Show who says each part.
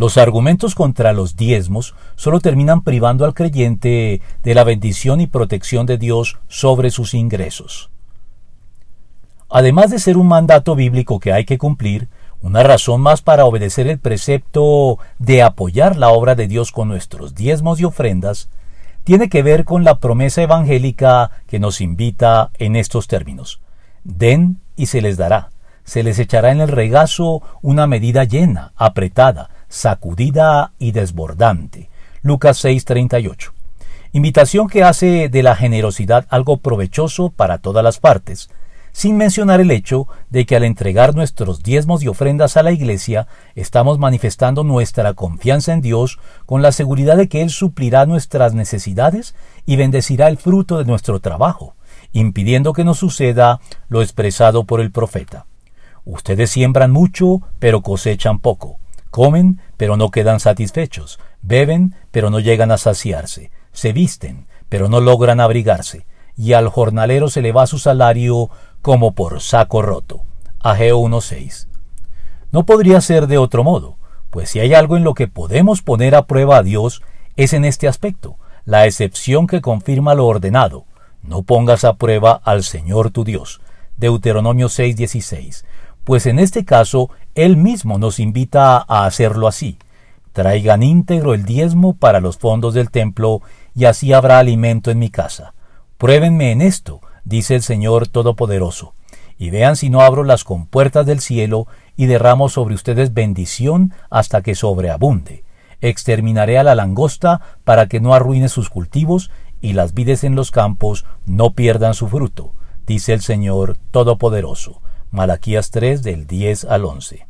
Speaker 1: Los argumentos contra los diezmos solo terminan privando al creyente de la bendición y protección de Dios sobre sus ingresos. Además de ser un mandato bíblico que hay que cumplir, una razón más para obedecer el precepto de apoyar la obra de Dios con nuestros diezmos y ofrendas tiene que ver con la promesa evangélica que nos invita en estos términos. Den y se les dará. Se les echará en el regazo una medida llena, apretada, sacudida y desbordante. Lucas 6:38. Invitación que hace de la generosidad algo provechoso para todas las partes, sin mencionar el hecho de que al entregar nuestros diezmos y ofrendas a la Iglesia, estamos manifestando nuestra confianza en Dios con la seguridad de que Él suplirá nuestras necesidades y bendecirá el fruto de nuestro trabajo, impidiendo que nos suceda lo expresado por el profeta. Ustedes siembran mucho, pero cosechan poco. Comen, pero no quedan satisfechos. Beben, pero no llegan a saciarse. Se visten, pero no logran abrigarse. Y al jornalero se le va su salario como por saco roto. Ageo 1.6. No podría ser de otro modo, pues si hay algo en lo que podemos poner a prueba a Dios, es en este aspecto, la excepción que confirma lo ordenado. No pongas a prueba al Señor tu Dios. Deuteronomio 6.16 pues en este caso Él mismo nos invita a hacerlo así. Traigan íntegro el diezmo para los fondos del templo, y así habrá alimento en mi casa. Pruébenme en esto, dice el Señor Todopoderoso, y vean si no abro las compuertas del cielo y derramo sobre ustedes bendición hasta que sobreabunde. Exterminaré a la langosta para que no arruine sus cultivos y las vides en los campos no pierdan su fruto, dice el Señor Todopoderoso. Malaquías 3 del 10 al 11.